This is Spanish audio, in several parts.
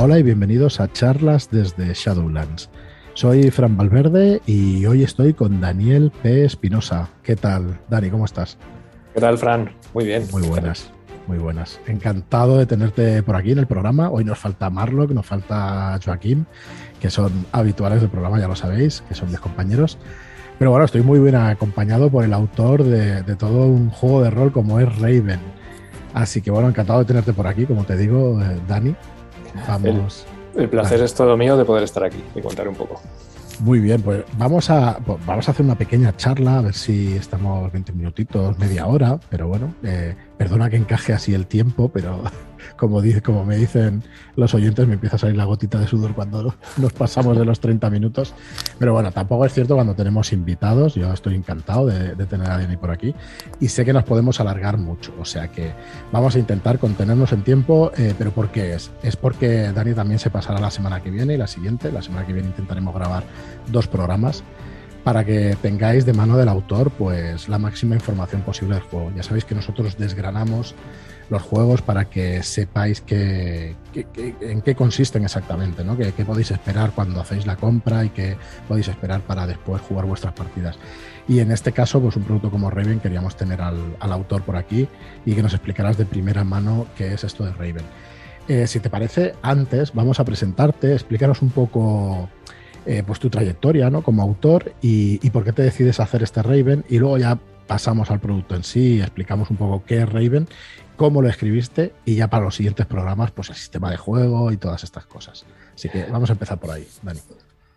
Hola y bienvenidos a charlas desde Shadowlands. Soy Fran Valverde y hoy estoy con Daniel P. Espinosa. ¿Qué tal, Dani? ¿Cómo estás? ¿Qué tal, Fran? Muy bien. Muy buenas, muy buenas. Encantado de tenerte por aquí en el programa. Hoy nos falta Marlock, nos falta Joaquín, que son habituales del programa, ya lo sabéis, que son mis compañeros. Pero bueno, estoy muy bien acompañado por el autor de, de todo un juego de rol como es Raven. Así que bueno, encantado de tenerte por aquí, como te digo, eh, Dani. Vamos. El, placer es todo mío de poder estar aquí y contar un poco. Muy bien, pues vamos a, pues vamos a hacer una pequeña charla, a ver si estamos 20 minutitos, media hora, pero bueno, eh, perdona que encaje así el tiempo, pero como, me dicen los oyentes, me empieza a salir la gotita de sudor cuando nos pasamos de los 30 minutos. Pero bueno, tampoco es cierto cuando tenemos invitados. Yo estoy encantado de, tener a Dani por aquí y sé que nos podemos alargar mucho. O sea que vamos a intentar contenernos en tiempo. Eh, ¿Pero por qué es? Es porque Dani también se pasará la semana que viene y la siguiente. La semana que viene intentaremos grabar dos programas para que tengáis de mano del autor pues la máxima información posible del juego. Ya sabéis que nosotros desgranamos los juegos para que sepáis que, en qué consisten exactamente, ¿no? qué podéis esperar cuando hacéis la compra y qué podéis esperar para después jugar vuestras partidas. Y en este caso, pues un producto como Raven queríamos tener al, autor por aquí y que nos explicaras de primera mano qué es esto de Raven. Eh, si te parece, antes vamos a presentarte, explícanos un poco eh, pues tu trayectoria ¿no? como autor y, y por qué te decides hacer este Raven y luego ya pasamos al producto en sí, explicamos un poco qué es Raven cómo lo escribiste y ya para los siguientes programas, pues el sistema de juego y todas estas cosas. Así que vamos a empezar por ahí, Dani.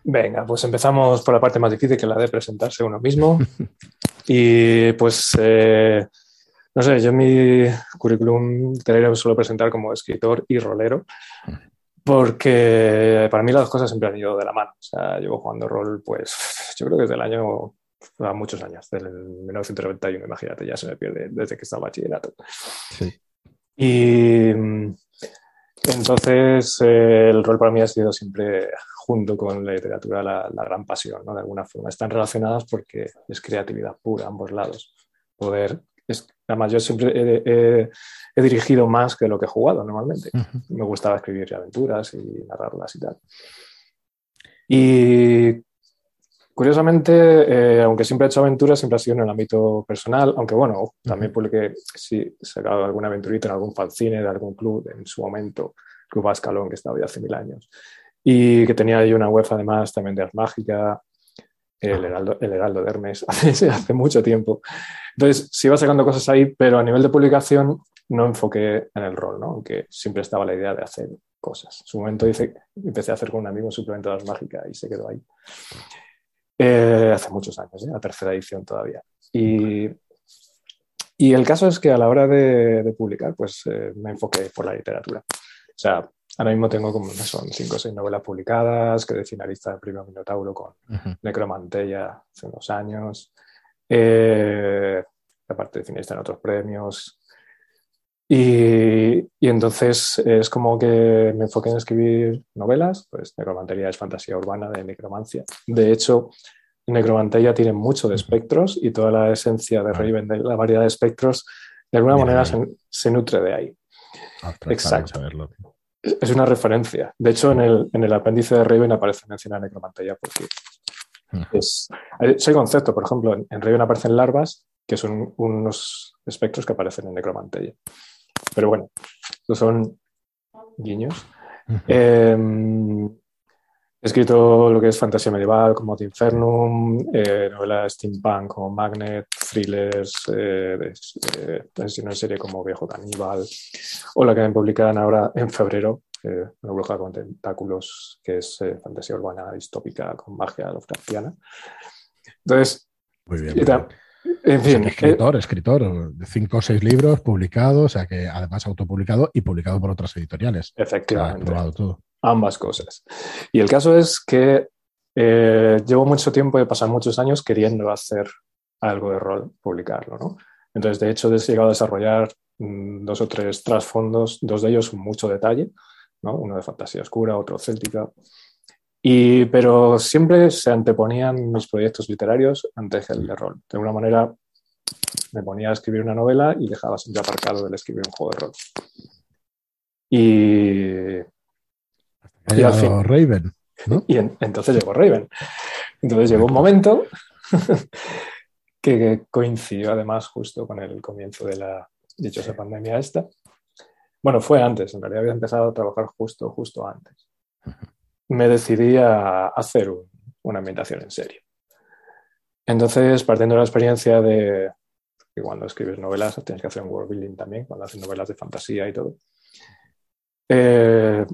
Venga, pues empezamos por la parte más difícil, que es la de presentarse uno mismo. y pues, eh, no sé, yo mi currículum te suelo presentar como escritor y rolero, porque para mí las cosas siempre han ido de la mano. O sea, llevo jugando rol, pues yo creo que desde el año a muchos años, del 1991, imagínate, ya se me pierde desde que estaba bachillerato. Sí. Y entonces eh, el rol para mí ha sido siempre, junto con la literatura, la, gran pasión, ¿no? De alguna forma. Están relacionadas porque es creatividad pura, ambos lados. Poder, es, además yo siempre he, he, dirigido más que lo que he jugado normalmente. Me gustaba escribir aventuras y narrarlas y tal. Y Curiosamente, eh, aunque siempre he hecho aventuras, siempre ha sido en el ámbito personal, aunque bueno, también publiqué, sí, he sacado alguna aventurita en algún fanzine de algún club en su momento, Club Ascalón, que estaba ya hace mil años, y que tenía ahí una web además también de Art Mágica, el Heraldo, el Heraldo de Hermes, hace, hace mucho tiempo. Entonces, sí iba sacando cosas ahí, pero a nivel de publicación no enfoqué en el rol, ¿no? aunque siempre estaba la idea de hacer cosas. En su momento hice, empecé a hacer con un amigo un suplemento de Art Mágica y se quedó ahí. Eh, hace muchos años, ¿eh? la tercera edición todavía. Y, y, el caso es que a la hora de, publicar, pues eh, me enfoqué por la literatura. O sea, ahora mismo tengo como son cinco o seis novelas publicadas, quedé finalista del premio Minotauro con uh Necromantella hace unos años. aparte de finalista en otros premios, y, entonces es como que me enfoqué en escribir novelas, pues Necromantería es fantasía urbana de necromancia. De hecho, Necromantería tiene mucho de espectros y toda la esencia de Raven, de la variedad de espectros, de alguna manera se, nutre de ahí. Ah, Exacto. Es una referencia. De hecho, en el, en el apéndice de Raven aparece mencionada Necromantería porque es, ese concepto, por ejemplo, en, en Raven aparecen larvas, que son unos espectros que aparecen en Necromantería. Pero bueno, estos son guiños. He escrito lo que es fantasía medieval como The Infernum, eh, novelas steampunk como Magnet, thrillers, eh, de, una serie como Viejo Caníbal, o la que me publican ahora en febrero, eh, Una bruja con tentáculos, que es eh, fantasía urbana distópica con magia Lovecraftiana. Entonces, muy bien. En fin, escritor, escritor, de cinco o seis libros publicados, o sea que además autopublicado y publicado por otras editoriales. Efectivamente. Ambas cosas. Y el caso es que eh, llevo mucho tiempo, he pasado muchos años queriendo hacer algo de rol, publicarlo, ¿no? Entonces, de hecho, he llegado a desarrollar mm, dos o tres trasfondos, dos de ellos con mucho detalle, ¿no? Uno de fantasía oscura, otro céltica, y, pero siempre se anteponían mis proyectos literarios antes que el de rol. De alguna manera me ponía a escribir una novela y dejaba siempre aparcado el escribir un juego de rol. Y, y al fin, Raven. Y entonces llegó Raven. Entonces llegó un momento que coincidió además justo con el comienzo de la dichosa pandemia esta. Bueno, fue antes, en realidad había empezado a trabajar justo, justo antes. Me decidí a hacer una ambientación en serio. Entonces, partiendo de la experiencia de que cuando escribes novelas tienes que hacer un world building también, cuando haces novelas de fantasía y todo, eh,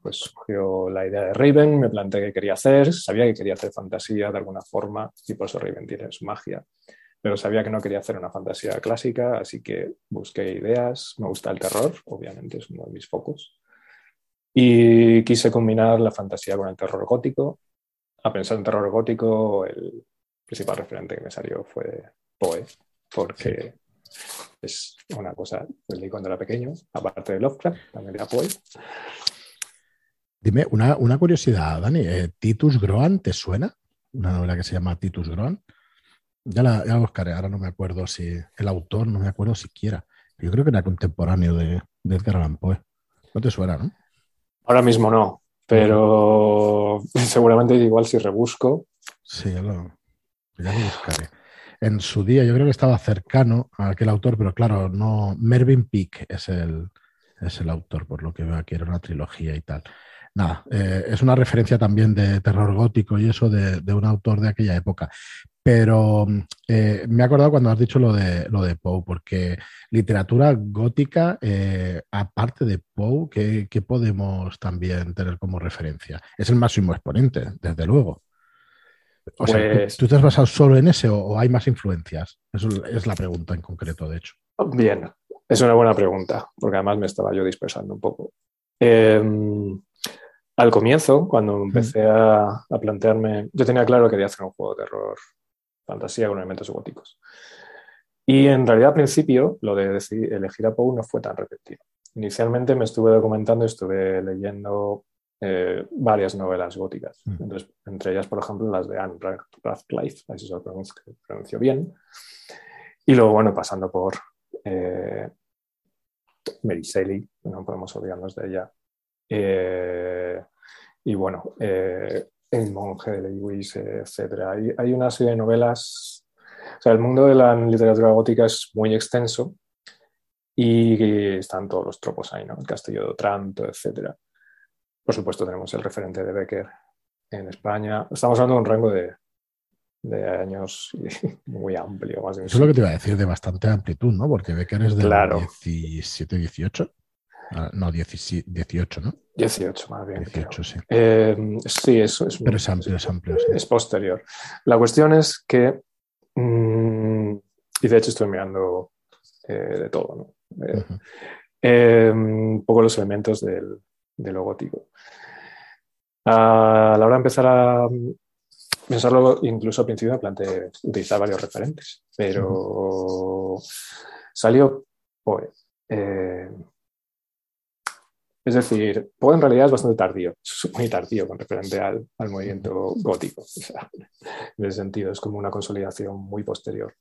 pues surgió la idea de Raven, me planteé qué quería hacer, sabía que quería hacer fantasía de alguna forma y por eso Raven tiene su magia, pero sabía que no quería hacer una fantasía clásica, así que busqué ideas, me gusta el terror, obviamente es uno de mis focos, y quise combinar la fantasía con el terror gótico. A pensar en terror gótico, el principal referente que me salió fue Poe, porque es una cosa que leí cuando era pequeño, aparte de Lovecraft, también era Poe. Dime, una, curiosidad, Dani. Eh, ¿Titus Groan te suena? Una novela que se llama Titus Groan. Ya la, buscaré, ahora no me acuerdo si el autor, no me acuerdo siquiera. Yo creo que era contemporáneo de, Edgar Allan Poe. No te suena, ¿no? Ahora mismo no, pero seguramente igual si rebusco. Sí, lo, ya buscaré. En su día yo creo que estaba cercano a aquel autor, pero claro, no. Mervyn Peake es el, es el autor, por lo que veo aquí, era una trilogía y tal nada, eh, es una referencia también de terror gótico y eso de, un autor de aquella época. Pero eh, me he acordado cuando has dicho lo de, lo de Poe, porque literatura gótica, eh, aparte de Poe, ¿qué, podemos también tener como referencia? Es el máximo exponente, desde luego. O sea, pues ¿tú, te has basado solo en ese o, hay más influencias? Eso es la pregunta en concreto, de hecho. Bien, es una buena pregunta, porque además me estaba yo dispersando un poco. Em, al comienzo, cuando empecé a, plantearme, yo tenía claro que quería hacer un juego de terror, fantasía con elementos góticos. Y en realidad al principio lo de elegir a Poe no fue tan repetido. Inicialmente me estuve documentando, estuve leyendo eh, varias novelas góticas, mm. entre ellas, por ejemplo, las de Anne Radcliffe, así se lo pronuncio, bien. Y luego, bueno, pasando por eh, Mary Shelley, no podemos olvidarnos de ella, eh, y bueno, eh, El monje de Lewis, etc. Hay, hay, una serie de novelas. O sea, el mundo de la literatura gótica es muy extenso y están todos los tropos ahí, ¿no? El castillo de Otranto, etc. Por supuesto, tenemos el referente de Becker en España. Estamos hablando de un rango de, de años muy amplio. Más Eso es lo que te iba a decir, de bastante amplitud, ¿no? Porque Becker es de claro. 17, 18. Ah, no, 18, ¿no? 18, más bien. 18, sí. Eh, sí, eso es. Pero es amplio, es amplio. Es posterior. La cuestión es que. Mm, y de hecho estoy mirando eh, de todo, ¿no? Eh, un poco los elementos del, de lo gótico. A la hora de empezar a pensarlo, incluso al principio me planteé utilizar varios referentes, pero salió Poe. Es decir, Poe en realidad es bastante tardío, es muy tardío con referente al, movimiento gótico. en ese sentido, es como una consolidación muy posterior.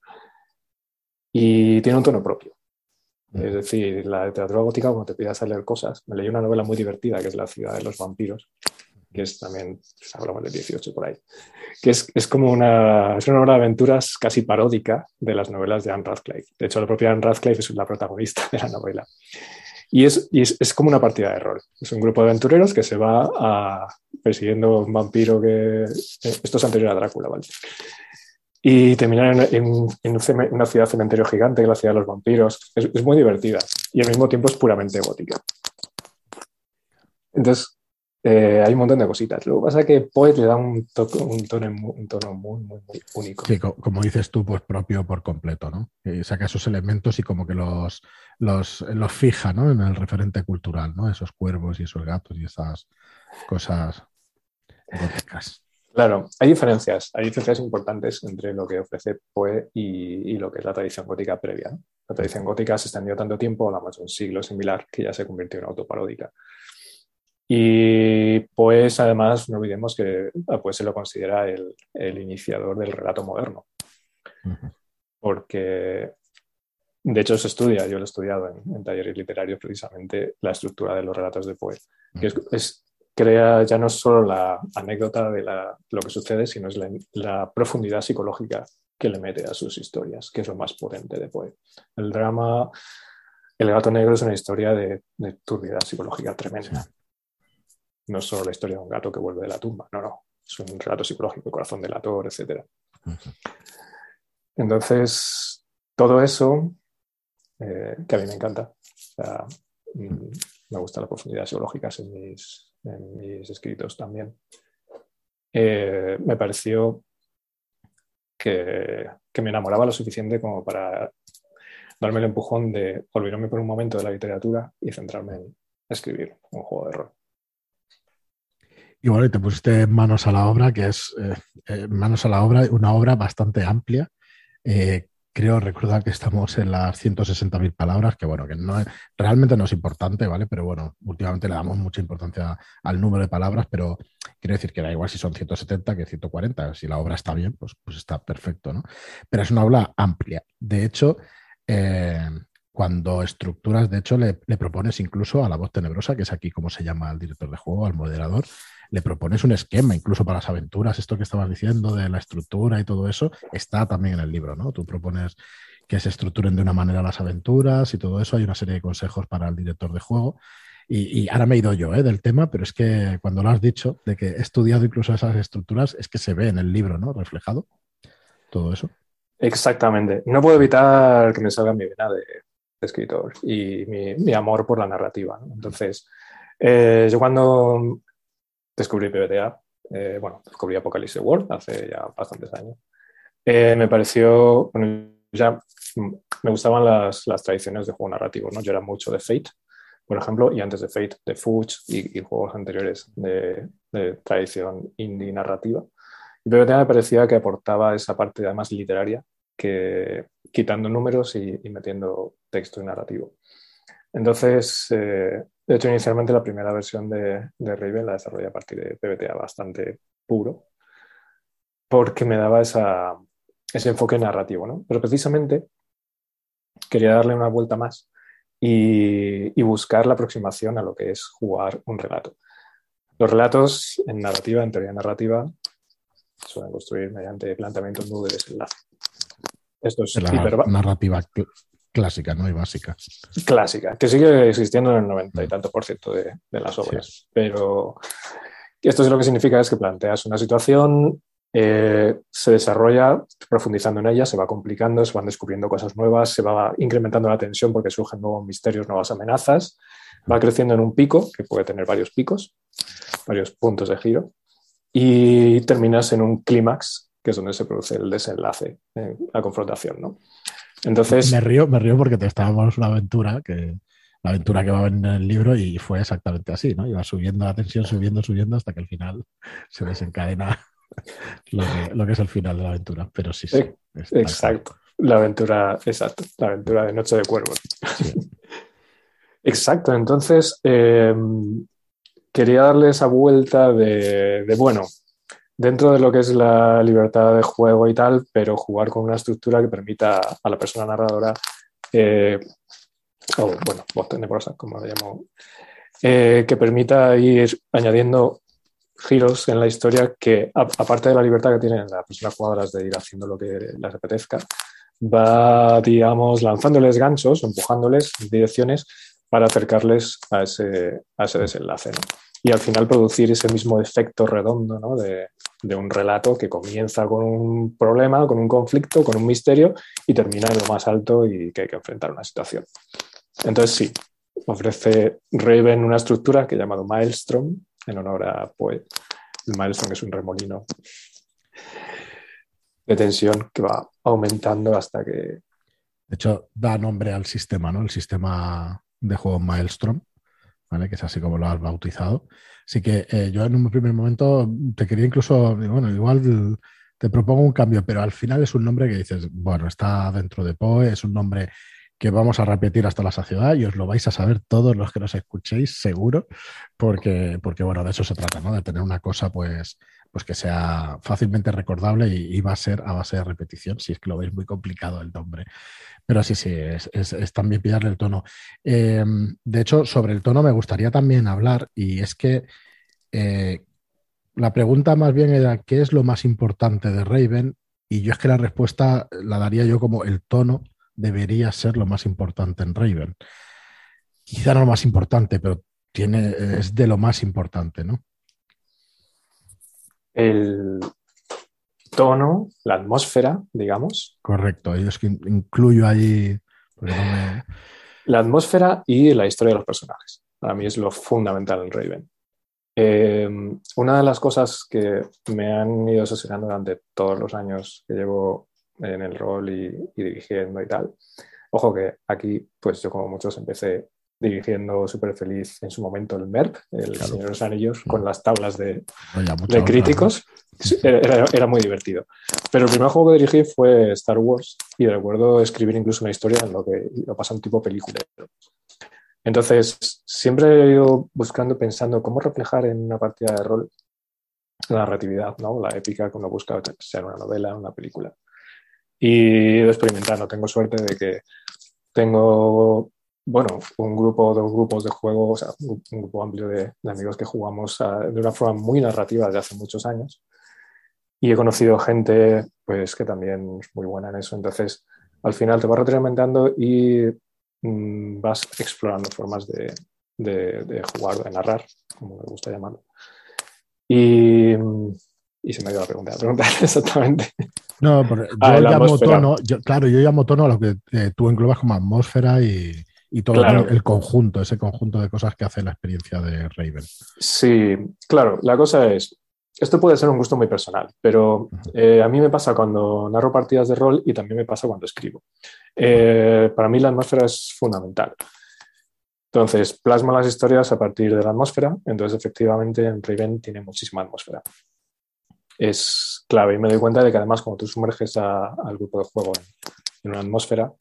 Y tiene un tono propio. Es decir, la literatura gótica, cuando te pidas a leer cosas, me leí una novela muy divertida que es La ciudad de los vampiros, que es también, hablamos del 18 por ahí, que es, es como una, es una novela de aventuras casi paródica de las novelas de Anne Radcliffe. De hecho, la propia Anne Radcliffe es la protagonista de la novela. Y, es, es, como una partida de rol. Es un grupo de aventureros que se va a, persiguiendo un vampiro que... Eh, esto es anterior a Drácula, ¿vale? Y terminar en, una ciudad cementerio gigante, es la ciudad de los vampiros. Es, muy divertida y al mismo tiempo es puramente gótica. Entonces, eh, hay un montón de cositas. Lo que pasa es que Poet le da un, tono, un tono muy, muy, muy, único. Sí, como dices tú, pues propio por completo, ¿no? Y saca esos elementos y como que los, los, los fija, ¿no? En el referente cultural, ¿no? Esos cuervos y esos gatos y esas cosas góticas. Claro, hay diferencias, hay diferencias importantes entre lo que ofrece Poe y, lo que es la tradición gótica previa. La tradición gótica se extendió tanto tiempo, hablamos de un siglo similar, que ya se convirtió en autoparódica. Y pues además no olvidemos que pues, se lo considera el, iniciador del relato moderno. Porque de hecho se estudia, yo lo he estudiado en, talleres literarios precisamente, la estructura de los relatos de Poe, que es, crea ya no solo la anécdota de, lo que sucede, sino es la, profundidad psicológica que le mete a sus historias, que es lo más potente de Poe. El drama, El gato negro es una historia de, de turbidez psicológica tremenda. No es solo la historia de un gato que vuelve de la tumba, no, no. Es un relato psicológico, el corazón del ator, etc. Entonces, todo eso, eh, que a mí me encanta, mm, me gusta la profundidad psicológica en mis, en mis escritos también. Eh, me pareció que, me enamoraba lo suficiente como para darme el empujón de olvidarme por un momento de la literatura y centrarme en escribir un juego de rol. Y bueno, y te pusiste manos a la obra, que es eh, eh, manos a la obra, una obra bastante amplia. Creo recordar que estamos en las 160.000 palabras, que bueno, que no realmente no es importante, ¿vale? Pero bueno, últimamente le damos mucha importancia al número de palabras, pero quiero decir que da igual si son 170 que 140. Si la obra está bien, pues, pues está perfecto, ¿no? Pero es una obra amplia. De hecho, eh, cuando estructuras, de hecho, le, le, propones incluso a la voz tenebrosa, que es aquí como se llama al director de juego, al moderador, le propones un esquema incluso para las aventuras, esto que estabas diciendo de la estructura y todo eso, está también en el libro, ¿no? Tú propones que se estructuren de una manera las aventuras y todo eso, hay una serie de consejos para el director de juego. Y, ahora me he ido yo ¿eh? del tema, pero es que cuando lo has dicho, de que he estudiado incluso esas estructuras, es que se ve en el libro, ¿no? Reflejado todo eso. Exactamente. No puedo evitar que me salga mi vena de, escritor y mi, amor por la narrativa. Entonces, eh, yo cuando descubrí PBTA, eh, bueno, descubrí Apocalypse World hace ya bastantes años. Eh, me pareció, bueno, ya me gustaban las, las, tradiciones de juego narrativo, ¿no? Yo era mucho de Fate, por ejemplo, y antes de Fate, de Fuge y, juegos anteriores de, tradición indie narrativa. Y PBTA me parecía que aportaba esa parte además literaria, que quitando números y, y metiendo texto y narrativo. Entonces, eh, de hecho, inicialmente la primera versión de, de Raven la desarrollé a partir de PBTA bastante puro, porque me daba ese enfoque narrativo, ¿no? Pero precisamente quería darle una vuelta más y, buscar la aproximación a lo que es jugar un relato. Los relatos en narrativa, en teoría narrativa, suelen construir mediante planteamiento nudo de desenlace. Esto es la narrativa clásica, ¿no? Y básica. Clásica, que sigue existiendo en el noventa y mm. tanto por ciento de, las obras. Pero esto es lo que significa es que planteas una situación, eh, se desarrolla profundizando en ella, se va complicando, se van descubriendo cosas nuevas, se va incrementando la tensión porque surgen nuevos misterios, nuevas amenazas, va mm. creciendo en un pico, que puede tener varios picos, varios puntos de giro, y terminas en un clímax, que es donde se produce el desenlace, eh, la confrontación, ¿no? Entonces. Me río, me río porque te estábamos una aventura que. La aventura que va en el libro y fue exactamente así, ¿no? Iba subiendo la tensión, subiendo, subiendo, hasta que al final se desencadena lo que, es el final de la aventura. Pero sí, sí. Exacto. La aventura, exacto. La aventura de Noche de Cuervos. exacto. Entonces, eh, quería darle esa vuelta de, bueno, dentro de lo que es la libertad de juego y tal, pero jugar con una estructura que permita a la persona narradora, eh, o bueno, voz tenebrosa, como le llamo, eh, que permita ir añadiendo giros en la historia que, aparte de la libertad que tienen las personas jugadoras de ir haciendo lo que les apetezca, va, digamos, lanzándoles ganchos, empujándoles direcciones para acercarles a ese, a ese desenlace. Y al final producir ese mismo efecto redondo ¿no? de, de un relato que comienza con un problema, con un conflicto, con un misterio y termina en lo más alto y que hay que enfrentar una situación. Entonces sí, ofrece Raven una estructura que he llamado Maelstrom en honor a Poe. El Maelstrom es un remolino de tensión que va aumentando hasta que... De hecho, da nombre al sistema, ¿no? El sistema de juego Maelstrom, ¿vale? Que es así como lo has bautizado. Así que eh, yo en un primer momento te quería incluso, bueno, igual te propongo un cambio, pero al final es un nombre que dices, bueno, está dentro de POE, es un nombre que vamos a repetir hasta la saciedad y os lo vais a saber todos los que nos escuchéis, seguro, porque, porque bueno, de eso se trata, ¿no? De tener una cosa, pues, pues que sea fácilmente recordable y, va a ser a base de repetición, si es que lo veis muy complicado el nombre. Pero sí, sí, es, también pillarle el tono. Em, de hecho, sobre el tono me gustaría también hablar, y es que Eh, la pregunta más bien era, ¿qué es lo más importante de Raven? Y yo es que la respuesta la daría yo como el tono debería ser lo más importante en Raven. Quizá no lo más importante, pero tiene, es de lo más importante, ¿no? El tono, la atmósfera, digamos. Correcto, yo es que incluyo ahí... La atmósfera y la historia de los personajes. Para mí es lo fundamental en Raven. Eh, una de las cosas que me han ido asesorando durante todos los años que llevo en el rol y, dirigiendo y tal, ojo que aquí, pues yo como muchos empecé dirigiendo súper feliz en su momento el MERP, el Señor de los Anillos, con las tablas de, de críticos. Era, era, muy divertido. Pero el primer juego que dirigí fue Star Wars y recuerdo escribir incluso una historia en lo que lo pasa un tipo película. Entonces, siempre he ido buscando, pensando cómo reflejar en una partida de rol la narratividad, ¿no? la épica que uno busca, sea una novela, una película. Y he ido experimentando. Tengo suerte de que tengo, bueno, un grupo, dos grupos de juego, o sea, un, grupo amplio de, amigos que jugamos de una forma muy narrativa desde hace muchos años. Y he conocido gente, pues, que también es muy buena en eso. Entonces, al final te vas retroalimentando y Mm, vas explorando formas de, de, jugar, de narrar, como me gusta llamarlo. Y, y se me ha ido la pregunta, pregunta exactamente. No, ah, yo llamo tono, claro, yo llamo tono a lo que eh, tú englobas como atmósfera y, y todo el, conjunto, ese conjunto de cosas que hace la experiencia de Raven. Sí, claro, la cosa es, esto puede ser un gusto muy personal, pero eh, a mí me pasa cuando narro partidas de rol y también me pasa cuando escribo. Eh, para mí la atmósfera es fundamental. Entonces, plasmo las historias a partir de la atmósfera, entonces efectivamente en Raven tiene muchísima atmósfera. Es clave y me doy cuenta de que además cuando tú sumerges al grupo de juego en, una atmósfera,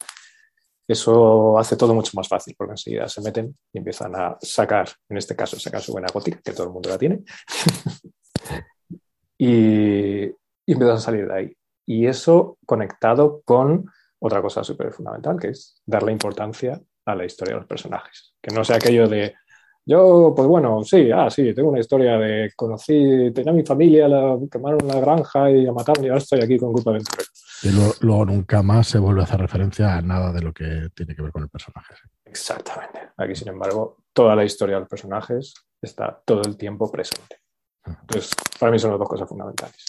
eso hace todo mucho más fácil porque enseguida se meten y empiezan a sacar, en este caso, sacar su buena gótica, que todo el mundo la tiene, y, y empiezan a salir de ahí. Y eso conectado con otra cosa súper fundamental, que es darle importancia a la historia de los personajes. Que no sea aquello de, yo, pues bueno, sí, ah, sí, tengo una historia de conocí, tenía mi familia, la quemaron la granja y la mataron y ahora estoy aquí con un grupo de aventureros. Y luego, nunca más se vuelve a hacer referencia a nada de lo que tiene que ver con el personaje. Exactamente. Aquí, sin embargo, toda la historia de los personajes está todo el tiempo presente. Entonces, para mí son las dos cosas fundamentales.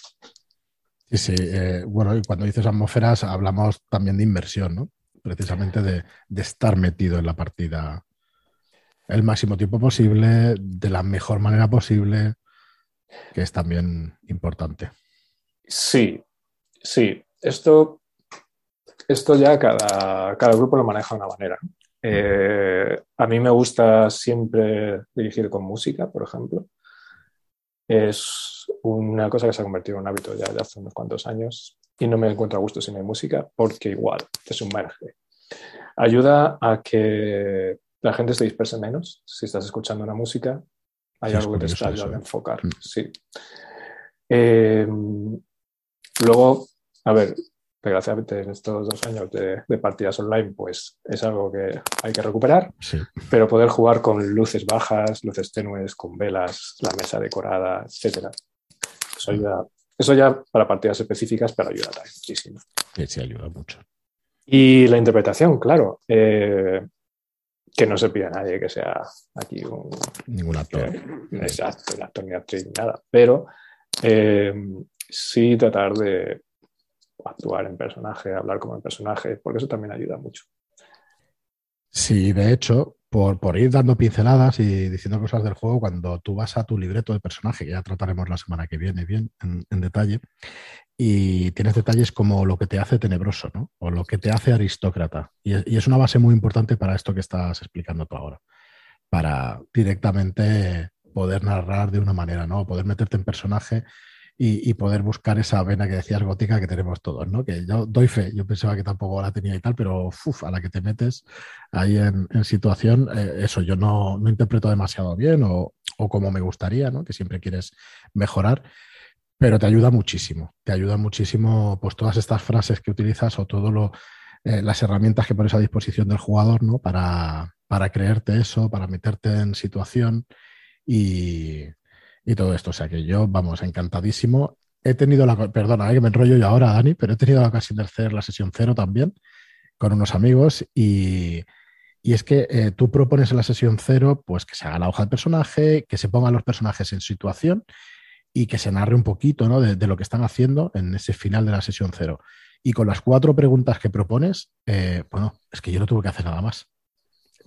Sí, sí. Eh, bueno, y cuando dices atmósferas, hablamos también de inversión, ¿no? Precisamente de, estar metido en la partida el máximo tiempo posible, de la mejor manera posible, que es también importante. Sí, sí. Esto, esto ya cada, cada grupo lo maneja de una manera. Eh, a mí me gusta siempre dirigir con música, por ejemplo es una cosa que se ha convertido en un hábito ya de hace unos cuantos años y no me encuentro a gusto sin hay música porque igual te sumerge. Ayuda a que la gente se disperse menos. Si estás escuchando una música, hay algo que te está ayudando a enfocar. Mm. Sí. Em, luego, a ver, desgraciadamente en estos dos años de, partidas online, pues es algo que hay que recuperar, pero poder jugar con luces bajas, luces tenues, con velas, la mesa decorada, etcétera. Eso, ayuda, eso ya para partidas específicas, pero ayuda muchísimo. Sí, sí, ayuda mucho. Y la interpretación, claro. Eh, que no se pida a nadie que sea aquí un... Ningún actor. exacto, el actor ni actriz ni nada. Pero eh, sí tratar de actuar en personaje, hablar como en personaje, porque eso también ayuda mucho. Sí, de hecho, por, ir dando pinceladas y diciendo cosas del juego, cuando tú vas a tu libreto de personaje, que ya trataremos la semana que viene bien en, detalle, y tienes detalles como lo que te hace tenebroso, ¿no? O lo que te hace aristócrata. Y es, una base muy importante para esto que estás explicando tú ahora, para directamente poder narrar de una manera, ¿no? Poder meterte en personaje y, poder buscar esa vena que decías gótica que tenemos todos, ¿no? Que yo doy fe, yo pensaba que tampoco la tenía y tal, pero a la que te metes ahí en, situación, eh, eso, yo no, no, interpreto demasiado bien o, o, como me gustaría, ¿no? Que siempre quieres mejorar, pero te ayuda muchísimo, te ayuda muchísimo pues todas estas frases que utilizas o todas eh, las herramientas que pones a disposición del jugador, ¿no? Para, para creerte eso, para meterte en situación y y todo esto. O sea que yo, vamos, encantadísimo. He tenido la, perdona, eh, que me enrollo yo ahora, Dani, pero he tenido la ocasión de hacer la sesión cero también con unos amigos y, y es que eh, tú propones en la sesión cero pues que se haga la hoja de personaje, que se pongan los personajes en situación y que se narre un poquito ¿no? de, lo que están haciendo en ese final de la sesión cero. Y con las cuatro preguntas que propones, eh, bueno, es que yo no tuve que hacer nada más.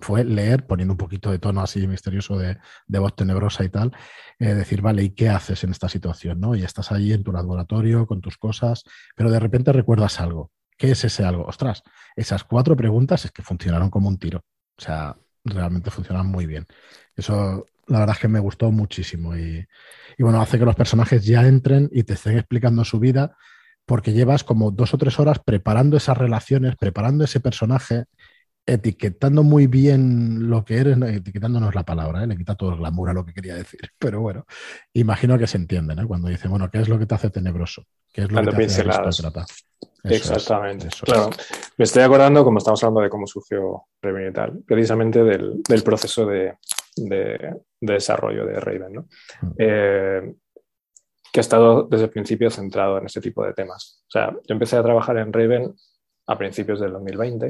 Fue leer, poniendo un poquito de tono así misterioso de, voz tenebrosa y tal, eh, decir, vale, ¿y qué haces en esta situación? ¿no? Y estás allí en tu laboratorio con tus cosas, pero de repente recuerdas algo. ¿Qué es ese algo? Ostras, esas cuatro preguntas es que funcionaron como un tiro. O sea, realmente funcionan muy bien. Eso, la verdad es que me gustó muchísimo. Y, y bueno, hace que los personajes ya entren y te estén explicando su vida porque llevas como dos o tres horas preparando esas relaciones, preparando ese personaje, etiquetando muy bien lo que eres, etiquetándonos la palabra, ¿eh? le quita todo el glamour a lo que quería decir. Pero bueno, imagino que se entienden ¿eh? cuando dicen, bueno, ¿qué es lo que te hace tenebroso? ¿Qué es lo que te hace Exactamente. claro. Me estoy acordando, como estamos hablando de cómo surgió Raven y tal, precisamente del, proceso de, desarrollo de Raven, ¿no? Mm. Eh, que ha estado desde el principio centrado en este tipo de temas. O sea, yo empecé a trabajar en Raven a principios del 2020,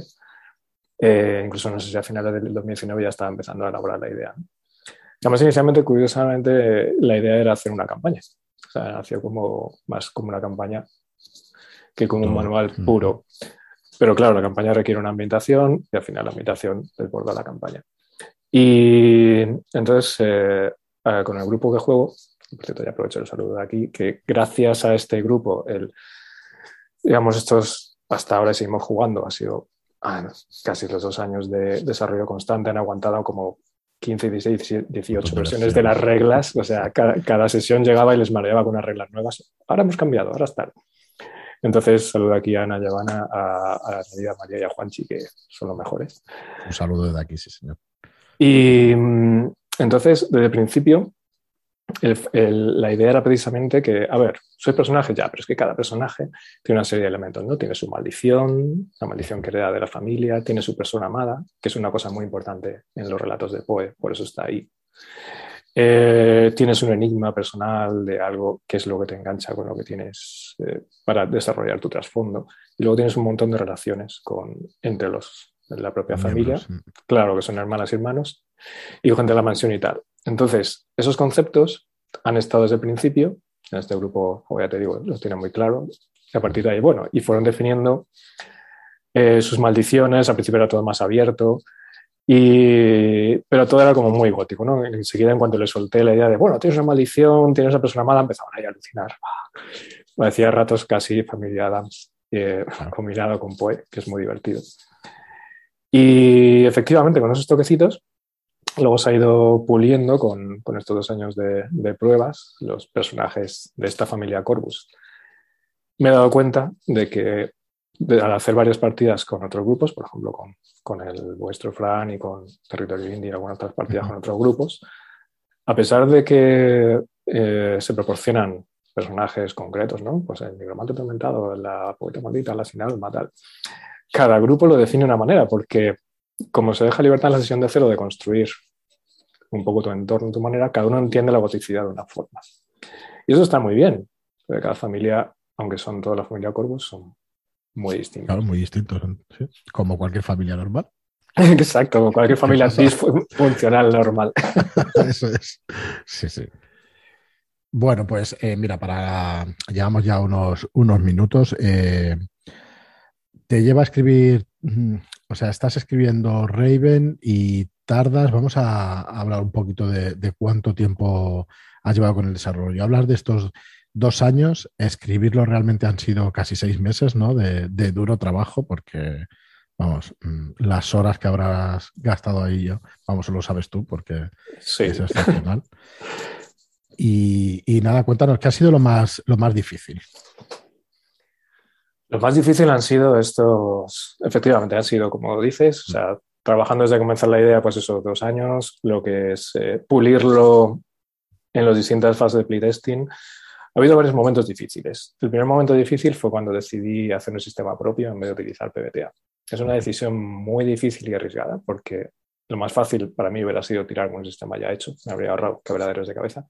eh, incluso no sé si a finales del 2019 ya estaba empezando a elaborar la idea. Además, inicialmente, curiosamente, la idea era hacer una campaña. O sea, nació como, más como una campaña que con un manual puro. Pero claro, la campaña requiere una ambientación y al final la ambientación desborda la campaña. Y entonces, eh, eh, con el grupo que juego, por cierto, ya aprovecho el saludo de aquí, que gracias a este grupo, el, digamos, estos hasta ahora seguimos jugando, ha sido casi los dos años de desarrollo constante, han aguantado como 15, 16, 18 versiones de las reglas, o sea, cada, cada, sesión llegaba y les mareaba con unas reglas nuevas. Ahora hemos cambiado, ahora está. Entonces, saludo aquí a Ana Giovanna, a, a María y a Juanchi, que son los mejores. Un saludo desde aquí, sí, señor. Y mm, entonces, desde el principio, la idea era precisamente que, a ver, soy personaje ya, pero es que cada personaje tiene una serie de elementos, ¿no? Tiene su maldición, la maldición que hereda de la familia, tiene su persona amada, que es una cosa muy importante en los relatos de Poe, por eso está ahí. Eh, tienes un enigma personal de algo que es lo que te engancha con lo que tienes eh, para desarrollar tu trasfondo. Y luego tienes un montón de relaciones con, entre los la propia familia, claro que son hermanas y hermanos, y gente de la mansión y tal. Entonces, esos conceptos han estado desde el principio, en este grupo, como ya te digo, los tienen muy claro, y a partir de ahí, bueno, y fueron definiendo eh, sus maldiciones, al principio era todo más abierto, y, pero todo era como muy gótico, ¿no? Enseguida, en cuanto le solté la idea de, bueno, tienes una maldición, tienes una persona mala, empezaban ahí a alucinar. Me decía ratos casi familia Adams, eh, combinado con Poe, que es muy divertido. Y efectivamente, con esos toquecitos, luego se ha ido puliendo con, con estos dos años de, de, pruebas los personajes de esta familia Corvus. Me he dado cuenta de que al hacer varias partidas con otros grupos, por ejemplo, con, con el vuestro Fran y con Territorio Indie y algunas otras partidas con otros grupos, a pesar de que eh, se proporcionan personajes concretos, ¿no? Pues el nigromante atormentado, la poeta maldita, la sin alma, tal. Cada grupo lo define de una manera, porque como se deja libertad en la sesión de cero de construir un poco tu entorno, tu manera, cada uno entiende la goticidad de una forma. Y eso está muy bien, porque cada familia, aunque son toda la familia Corvus, son muy distintos. Claro, muy distintos, como cualquier familia normal. Exacto, como cualquier familia funcional normal. Eso es. Sí, sí. Bueno, pues eh, mira, para llevamos ya unos, unos minutos. Eh, te lleva a escribir, mm, o sea, estás escribiendo Raven y tardas, vamos a, hablar un poquito de, de, cuánto tiempo has llevado con el desarrollo. Hablar de estos dos años, escribirlo realmente han sido casi seis meses ¿no? de, duro trabajo porque, vamos, mm, las horas que habrás gastado ahí yo, vamos, lo sabes tú porque sí. es excepcional. Y, y, nada, cuéntanos, ¿qué ha sido lo más, lo más difícil? Lo más difícil han sido estos, efectivamente, han sido, como dices, o sea, trabajando desde comenzar la idea, pues esos dos años, lo que es eh, pulirlo en las distintas fases de playtesting, ha habido varios momentos difíciles. El primer momento difícil fue cuando decidí hacer un sistema propio en vez de utilizar PBTA. Es una decisión muy difícil y arriesgada porque lo más fácil para mí hubiera sido tirar con un sistema ya hecho, me habría ahorrado quebraderos de cabeza.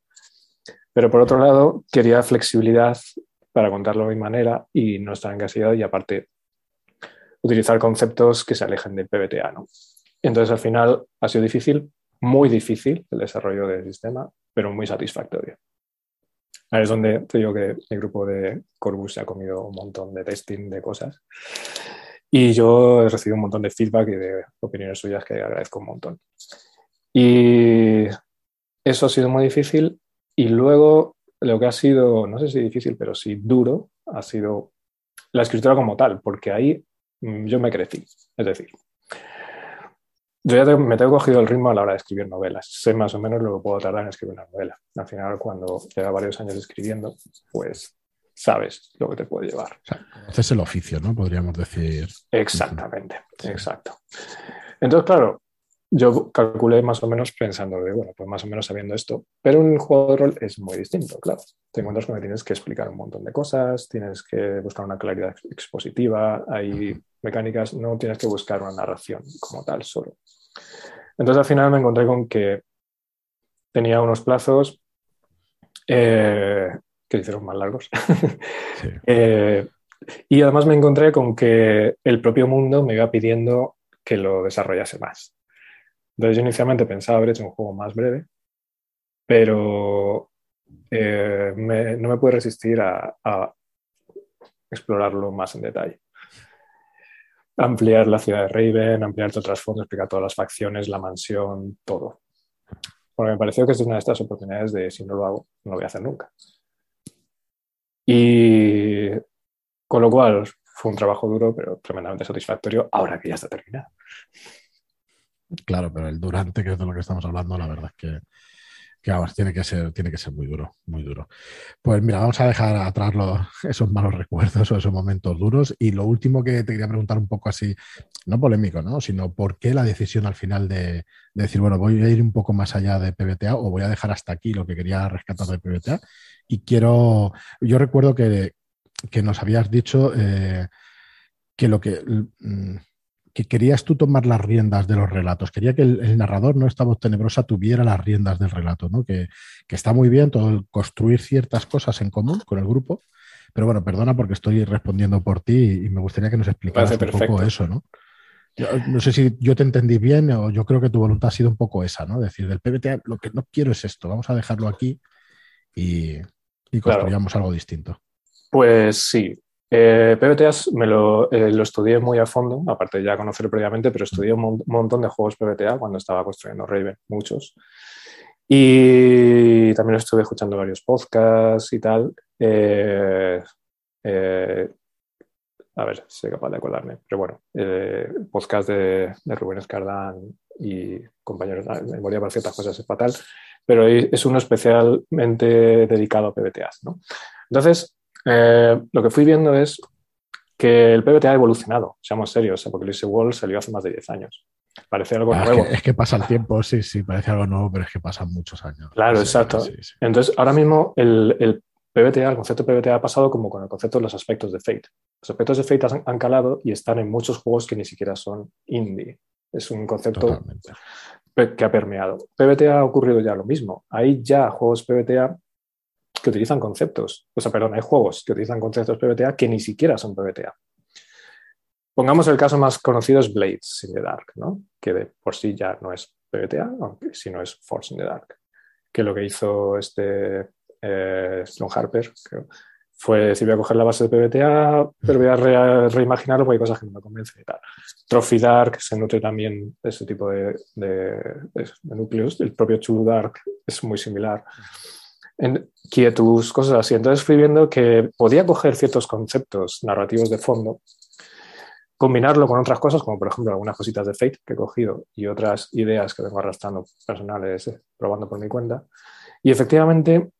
Pero por otro lado, quería flexibilidad para contarlo de mi manera y no estar encasillado y aparte utilizar conceptos que se alejen del PBTA. ¿no? Entonces al final ha sido difícil, muy difícil el desarrollo del sistema, pero muy satisfactorio. Ahí es donde te digo que el grupo de Corbus se ha comido un montón de testing de cosas. Y yo he recibido un montón de feedback y de opiniones suyas que agradezco un montón. Y eso ha sido muy difícil. Y luego lo que ha sido, no sé si difícil, pero sí duro, ha sido la escritura como tal, porque ahí yo me crecí. Es decir, yo ya me tengo cogido el ritmo a la hora de escribir novelas. Sé más o menos lo que puedo tardar en escribir una novela. Al final, cuando lleva varios años escribiendo, pues sabes lo que te puede llevar. O es el oficio, ¿no? Podríamos decir. Exactamente, exacto. Entonces, claro, yo calculé más o menos pensando de, bueno, pues más o menos sabiendo esto, pero un juego de rol es muy distinto, claro. Te encuentras con que tienes que explicar un montón de cosas, tienes que buscar una claridad expositiva, hay mecánicas, no tienes que buscar una narración como tal solo. Entonces al final me encontré con que tenía unos plazos eh, que hicieron más largos. Eh, y además me encontré con que el propio mundo me iba pidiendo que lo desarrollase más. Entonces yo inicialmente pensaba haber hecho un juego más breve, pero eh, no me pude resistir a, explorarlo más en detalle. Ampliar la ciudad de Raven, ampliar todo el trasfondo, explicar todas las facciones, la mansión, todo. Porque me pareció que es una de estas oportunidades de si no lo hago, no lo voy a hacer nunca. Y con lo cual fue un trabajo duro, pero tremendamente satisfactorio ahora que ya está terminado. Claro, pero el durante, que es de lo que estamos hablando, la verdad es que, tiene que ser, tiene que ser muy duro, muy duro. Pues mira, vamos a dejar atrás esos malos recuerdos o esos momentos duros. Y lo último que te quería preguntar un poco así, no polémico, ¿no? Sino por qué la decisión al final de, decir, bueno, voy a ir un poco más allá de PBTA o voy a dejar hasta aquí lo que quería rescatar de PBTA. Y quiero, yo recuerdo que, nos habías dicho eh, que lo que mm, que querías tú tomar las riendas de los relatos. Quería que el, narrador, no esta voz tenebrosa, tuviera las riendas del relato, ¿no? Que, está muy bien todo el construir ciertas cosas en común con el grupo. Pero bueno, perdona porque estoy respondiendo por ti y, me gustaría que nos explicaras un poco eso, ¿no? no sé si yo te entendí bien o yo creo que tu voluntad ha sido un poco esa, ¿no? Decir, del PBTA lo que no quiero es esto, vamos a dejarlo aquí y, construyamos algo distinto. Pues sí, eh, PBTA me lo, eh, lo, estudié muy a fondo, aparte de ya conocer previamente, pero estudié un montón de juegos PBTA cuando estaba construyendo Raven, muchos. Y también estuve escuchando varios podcasts y tal. Eh, a ver, soy capaz de acordarme, pero bueno, podcast de, de, Rubén Escardán y compañeros, ah, memoria para ciertas cosas es fatal, pero es uno especialmente dedicado a PBTAs. ¿no? Entonces, eh, lo que fui viendo es que el PBT ha evolucionado, seamos serios, porque Apocalipsis Wall salió hace más de 10 años. Parece algo ah, nuevo. Es que, pasa el tiempo, sí, sí, parece algo nuevo, pero es que pasan muchos años. Claro, exacto. Entonces, ahora mismo el, el PBTA, el concepto de PBTA ha pasado como con el concepto de los aspectos de Fate. Los aspectos de Fate han, calado y están en muchos juegos que ni siquiera son indie. Es un concepto que ha permeado. PBTA ha ocurrido ya lo mismo. Hay ya juegos PBTA que utilizan conceptos, o sea, perdón, hay juegos que utilizan conceptos PBTA que ni siquiera son PBTA. Pongamos el caso más conocido es Blades in the Dark, ¿no? que de por sí ya no es PBTA, aunque si no es Force in the Dark, que lo que hizo este eh, Harper fue decir, voy a coger la base de PBTA, pero voy a reimaginarlo porque hay cosas que no me convencen y tal. Trophy Dark se nutre también de ese tipo de, núcleos. El propio True Dark es muy similar en quietus, cosas así. Entonces fui viendo que podía coger ciertos conceptos narrativos de fondo, combinarlo con otras cosas, como por ejemplo algunas cositas de Fate que he cogido y otras ideas que vengo arrastrando personales, eh, probando por mi cuenta. Y efectivamente,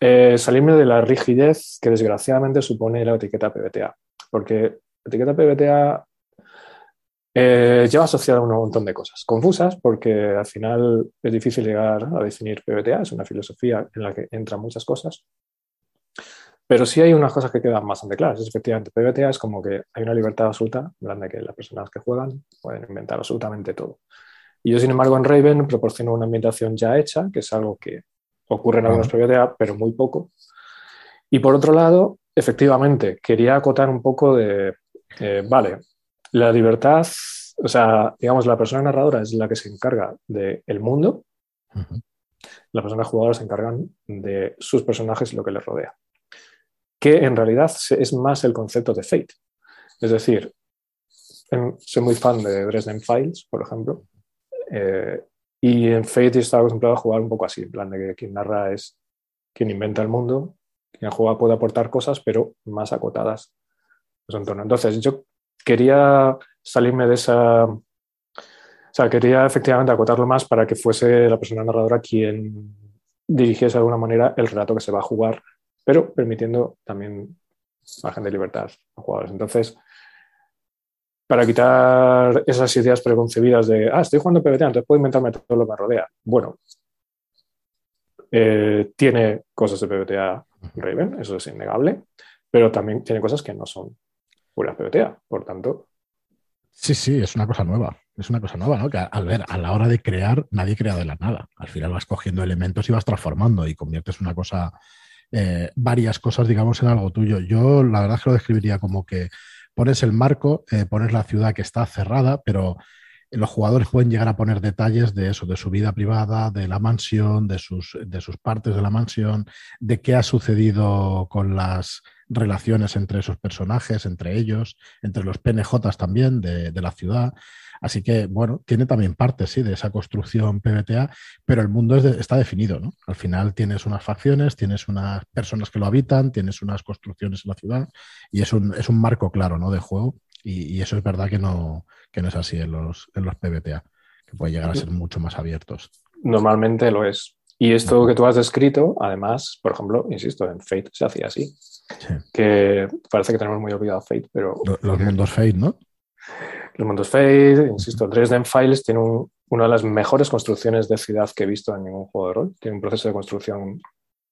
eh, salirme de la rigidez que desgraciadamente supone la etiqueta PBTA. Porque la etiqueta PBTA eh, lleva asociada un montón de cosas confusas porque al final es difícil llegar a definir PBTA, es una filosofía en la que entran muchas cosas. Pero sí hay unas cosas que quedan bastante claras. efectivamente, PBTA es como que hay una libertad absoluta, en que las personas que juegan pueden inventar absolutamente todo. Y yo, sin embargo, en Raven proporciono una ambientación ya hecha, que es algo que ocurre en algunos PBTA, pero muy poco. Y por otro lado, efectivamente, quería acotar un poco de, eh, vale, la libertad, o sea, digamos, la persona narradora es la que se encarga del mundo, la persona jugadora se encargan de sus personajes y lo que les rodea, que en realidad es más el concepto de Fate. Es decir, soy muy fan de Dresden Files, por ejemplo, eh, y en Fate estaba acostumbrado a jugar un poco así, en plan de que quien narra es quien inventa el mundo, quien juega puede aportar cosas, pero más acotadas entorno. Entonces, yo quería salirme de esa... O sea, quería efectivamente acotarlo más para que fuese la persona narradora quien dirigiese de alguna manera el relato que se va a jugar, pero permitiendo también margen de libertad a los jugadores. Entonces, para quitar esas ideas preconcebidas de, ah, estoy jugando PBTA, entonces puedo inventarme todo lo que me rodea. Bueno, eh, tiene cosas de PBTA Raven, eso es innegable, pero también tiene cosas que no son puras PBTA, por tanto. Sí, sí, es una cosa nueva. Es una cosa nueva, ¿no? Que al ver, a la hora de crear, nadie crea de la nada. Al final vas cogiendo elementos y vas transformando y conviertes una cosa, eh, varias cosas, digamos, en algo tuyo. Yo la verdad es que lo describiría como que pones el marco, eh, pones la ciudad que está cerrada, pero los jugadores pueden llegar a poner detalles de eso, de su vida privada, de la mansión, de sus, de sus partes de la mansión, de qué ha sucedido con las relaciones entre esos personajes, entre ellos, entre los PNJs también de, de la ciudad. Así que, bueno, tiene también parte, sí, de esa construcción PBTA, pero el mundo está definido, ¿no? Al final tienes unas facciones, tienes unas personas que lo habitan, tienes unas construcciones en la ciudad y es un, es un marco claro, ¿no? De juego y, eso es verdad que no, que no es así en los, en los PBTA, que puede llegar a ser mucho más abiertos. Normalmente lo es. Y esto que tú has descrito, además, por ejemplo, insisto, en Fate se hacía así. Que parece que tenemos muy olvidado Fate, pero... Los mundos Fate, ¿no? Los mundos Fate, insisto, Dresden Files tiene una de las mejores construcciones de ciudad que he visto en ningún juego de rol. Tiene un proceso de construcción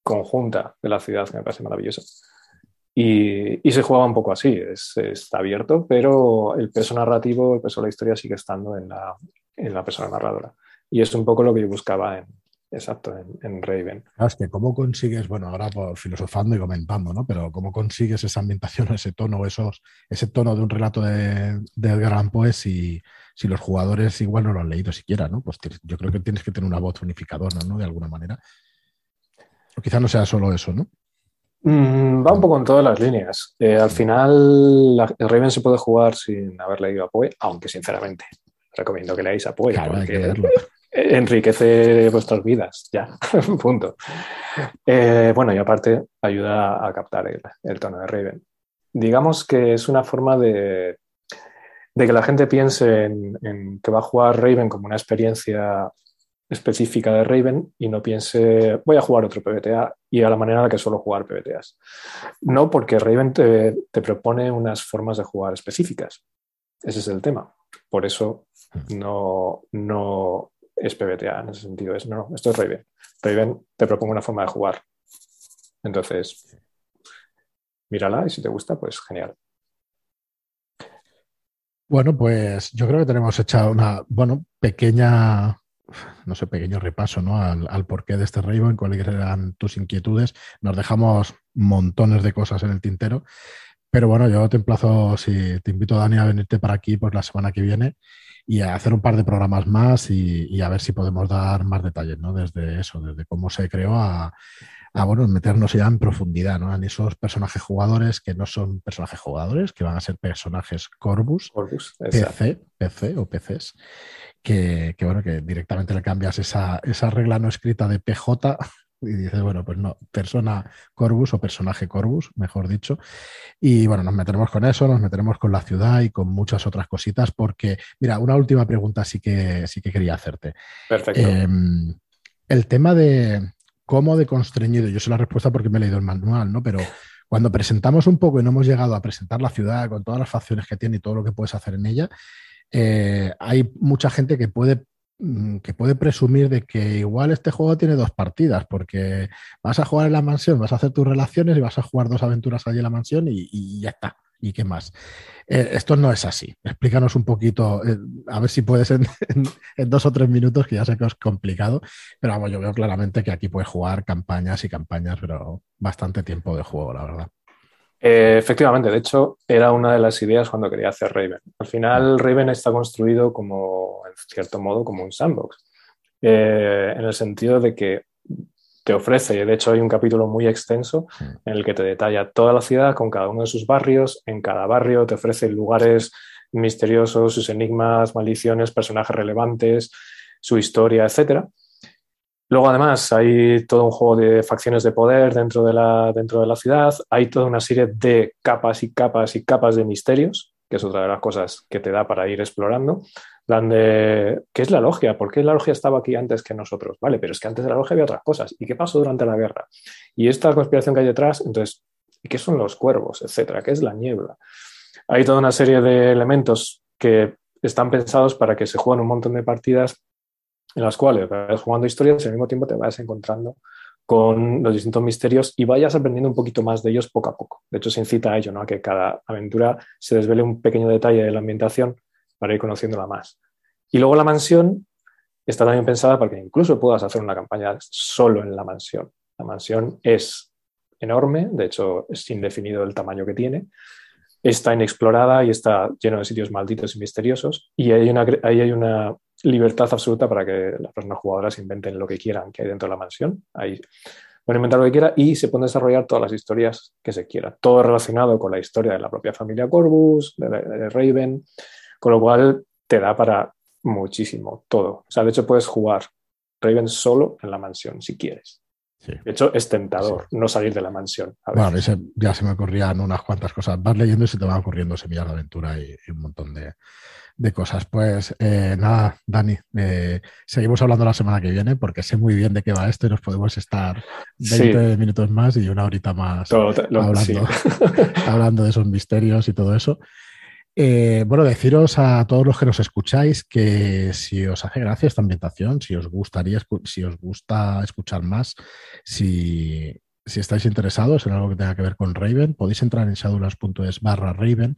conjunta de la ciudad que me parece maravilloso. Y, se juega un poco así, está abierto, pero el peso narrativo, el peso de la historia sigue estando en la, en la persona narradora. Y es un poco lo que yo buscaba en, Exacto, en, Raven. es que cómo consigues, bueno, ahora por filosofando y comentando, ¿no? Pero cómo consigues esa ambientación, ese tono, esos, ese tono de un relato de, de Edgar Poe si, si los jugadores igual no lo han leído siquiera, ¿no? Pues yo creo que tienes que tener una voz unificadora, ¿no? De alguna manera. O quizá no sea solo eso, ¿no? Mm, va un poco en todas las líneas. Eh, al final, la, Raven se puede jugar sin haber leído a Poe, aunque sinceramente recomiendo que leáis a Poe. porque, enriquece vuestras vidas, ya, punto. Eh, bueno, y aparte ayuda a captar el, tono de Raven. Digamos que es una forma de, que la gente piense en, que va a jugar Raven como una experiencia específica de Raven y no piense voy a jugar otro PBTA y a la manera en la que suelo jugar PBTAs. No, porque Raven te, te propone unas formas de jugar específicas. Ese es el tema. Por eso no, no es PBTA en ese sentido. Es, no, esto es Raven. Raven te propongo una forma de jugar. Entonces, mírala y si te gusta, pues genial. Bueno, pues yo creo que tenemos hecha una, bueno, pequeña, no sé, pequeño repaso, ¿no? Al, porqué de este Raven, cuáles eran tus inquietudes. Nos dejamos montones de cosas en el tintero. Pero bueno, yo te emplazo, si te invito, Dani, a venirte para aquí pues la semana que viene y a hacer un par de programas más y, a ver si podemos dar más detalles, ¿no? Desde eso, desde cómo se creó a, bueno, meternos ya en profundidad, ¿no? En esos personajes jugadores que no son personajes jugadores, que van a ser personajes Corvus, PC, PC o PCs, que, que, bueno, que directamente le cambias esa, esa regla no escrita de PJ y dices, bueno, pues no, persona Corvus o personaje Corvus, mejor dicho. Y bueno, nos meteremos con eso, nos meteremos con la ciudad y con muchas otras cositas, porque, mira, una última pregunta sí que, sí que quería hacerte. Perfecto. Em, el tema de cómo de constreñido, yo sé la respuesta porque me he leído el manual, ¿no? Pero cuando presentamos un poco y no hemos llegado a presentar la ciudad con todas las facciones que tiene y todo lo que puedes hacer en ella, eh, hay mucha gente que puede Mm, que puede presumir de que igual este juego tiene dos partidas, porque vas a jugar en la mansión, vas a hacer tus relaciones y vas a jugar dos aventuras allí en la mansión y, ya está. ¿Y qué más? Eh, esto no es así. Explícanos un poquito, eh, a ver si puedes en, dos o tres minutos, que ya sé que es complicado, pero vamos, yo veo claramente que aquí puedes jugar campañas y campañas, pero bastante tiempo de juego, la verdad. Eh, efectivamente, de hecho, era una de las ideas cuando quería hacer Raven. Al final, mm. Raven está construido como, en cierto modo, como un sandbox, en el sentido de que te ofrece, de hecho hay un capítulo muy extenso en el que te detalla toda la ciudad con cada uno de sus barrios, en cada barrio te ofrece lugares misteriosos, sus enigmas, maldiciones, personajes relevantes, su historia, etc. Luego además hay todo un juego de facciones de poder dentro de la, dentro de la ciudad, hay toda una serie de capas y capas y capas de misterios, que es otra de las cosas que te da para ir explorando plan de, ¿qué es la logia? ¿Por qué la logia estaba aquí antes que nosotros? Vale, pero es que antes de la logia había otras cosas. ¿Y qué pasó durante la guerra? Y esta conspiración que hay detrás, entonces, ¿qué son los cuervos? Etcétera, ¿qué es la niebla? Hay toda una serie de elementos que están pensados para que se jueguen un montón de partidas en las cuales vas jugando historias y al mismo tiempo te vas encontrando con los distintos misterios y vayas aprendiendo un poquito más de ellos poco a poco. De hecho, se incita a ello, ¿no? a que cada aventura se desvele un pequeño detalle de la ambientación para ir conociéndola más. Y luego la mansión está también pensada para que incluso puedas hacer una campaña solo en la mansión. La mansión es enorme, de hecho es indefinido el tamaño que tiene, está inexplorada y está lleno de sitios malditos y misteriosos y hay una, ahí hay una libertad absoluta para que las personas jugadoras inventen lo que quieran que hay dentro de la mansión. Ahí pueden inventar lo que quieran y se pueden desarrollar todas las historias que se quiera. Todo relacionado con la historia de la propia familia Corvus, de Raven, con lo cual te da para muchísimo, todo. O sea, de hecho puedes jugar Raven solo en la mansión si quieres. De hecho, es tentador no salir de la mansión. bueno, ya se me ocurrían unas cuantas cosas. Vas leyendo y se te van ocurriendo semillas de aventura y, un montón de, cosas. Pues eh, nada, Dani, eh, seguimos hablando la semana que viene porque sé muy bien de qué va esto y nos podemos estar 20 minutos más y una horita más hablando, hablando de esos misterios y todo eso. Eh, bueno, deciros a todos los que nos escucháis que si os hace gracia esta ambientación, si os gustaría, si os gusta escuchar más, si, estáis interesados en algo que tenga que ver con Raven, podéis entrar en shadulas.es barra Raven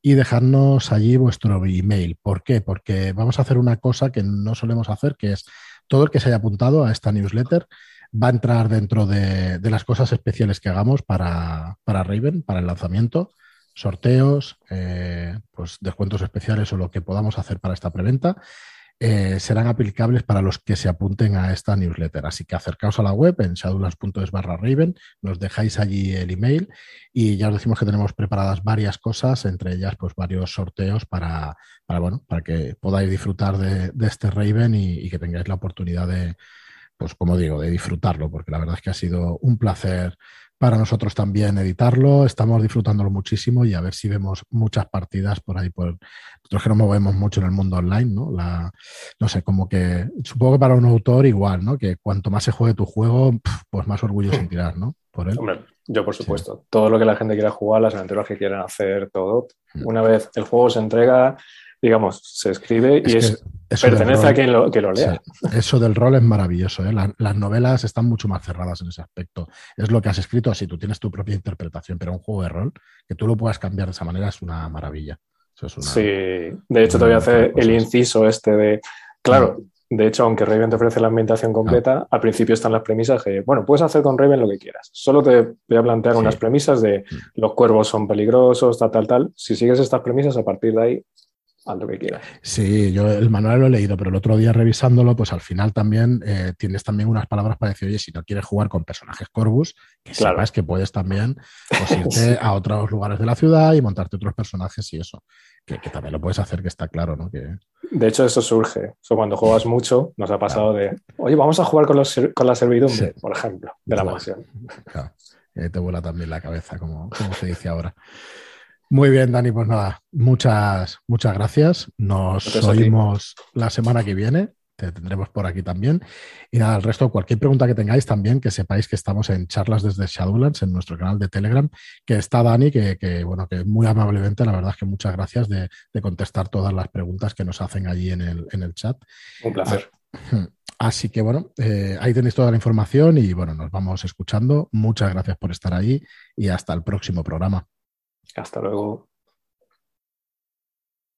y dejarnos allí vuestro email. ¿Por qué? Porque vamos a hacer una cosa que no solemos hacer, que es todo el que se haya apuntado a esta newsletter va a entrar dentro de, las cosas especiales que hagamos para, para Raven, para el lanzamiento sorteos, eh, pues descuentos especiales o lo que podamos hacer para esta preventa, eh, serán aplicables para los que se apunten a esta newsletter. Así que acercaos a la web en shadowlands.es barra Raven, nos dejáis allí el email y ya os decimos que tenemos preparadas varias cosas, entre ellas pues varios sorteos para, para bueno, para que podáis disfrutar de, este Raven y, y, que tengáis la oportunidad de, pues como digo, de disfrutarlo, porque la verdad es que ha sido un placer para nosotros también editarlo. Estamos disfrutándolo muchísimo y a ver si vemos muchas partidas por ahí. Por... Nosotros que nos movemos mucho en el mundo online, ¿no? La, no sé, como que supongo que para un autor igual, ¿no? Que cuanto más se juegue tu juego, pues más orgullo sentirás, ¿no? Por él. Hombre, yo por supuesto. Todo lo que la gente quiera jugar, las aventuras que quieran hacer, todo. Mm. Una vez el juego se entrega, digamos, se escribe y es, pertenece a quien lo, que lo lea. Eso del rol es maravilloso. ¿eh? las novelas están mucho más cerradas en ese aspecto. Es lo que has escrito así, tú tienes tu propia interpretación, pero un juego de rol, que tú lo puedas cambiar de esa manera es una maravilla. sí, de hecho te voy a hacer el inciso este de, claro, mm. de hecho, aunque Raven te ofrece la ambientación completa, al principio están las premisas que, bueno, puedes hacer con Raven lo que quieras. Solo te voy a plantear unas premisas de mm. los cuervos son peligrosos, tal, tal, tal. Si sigues estas premisas, a partir de ahí haz lo que quieras. Sí, yo el manual lo he leído, pero el otro día revisándolo, pues al final también eh, tienes también unas palabras para decir, oye, si no quieres jugar con personajes Corvus, que sepas que puedes también pues, irte a otros lugares de la ciudad y montarte otros personajes y eso. Que, también lo puedes hacer, que está claro, ¿no? Que... De hecho, eso surge. Eso cuando juegas mucho, nos ha pasado de, oye, vamos a jugar con, los, con la servidumbre, por ejemplo, de la mansión. te vuela también la cabeza, como, como se dice ahora. Muy bien, Dani, pues nada, muchas, muchas gracias. Nos oímos la semana que viene. Te tendremos por aquí también. Y nada, el resto, cualquier pregunta que tengáis también, que sepáis que estamos en charlas desde Shadowlands, en nuestro canal de Telegram, que está Dani, que, bueno, que muy amablemente, la verdad es que muchas gracias de, contestar todas las preguntas que nos hacen allí en el, en el chat. Un placer. Ah, así que bueno, eh, ahí tenéis toda la información y bueno, nos vamos escuchando. Muchas gracias por estar ahí y hasta el próximo programa. Hasta luego.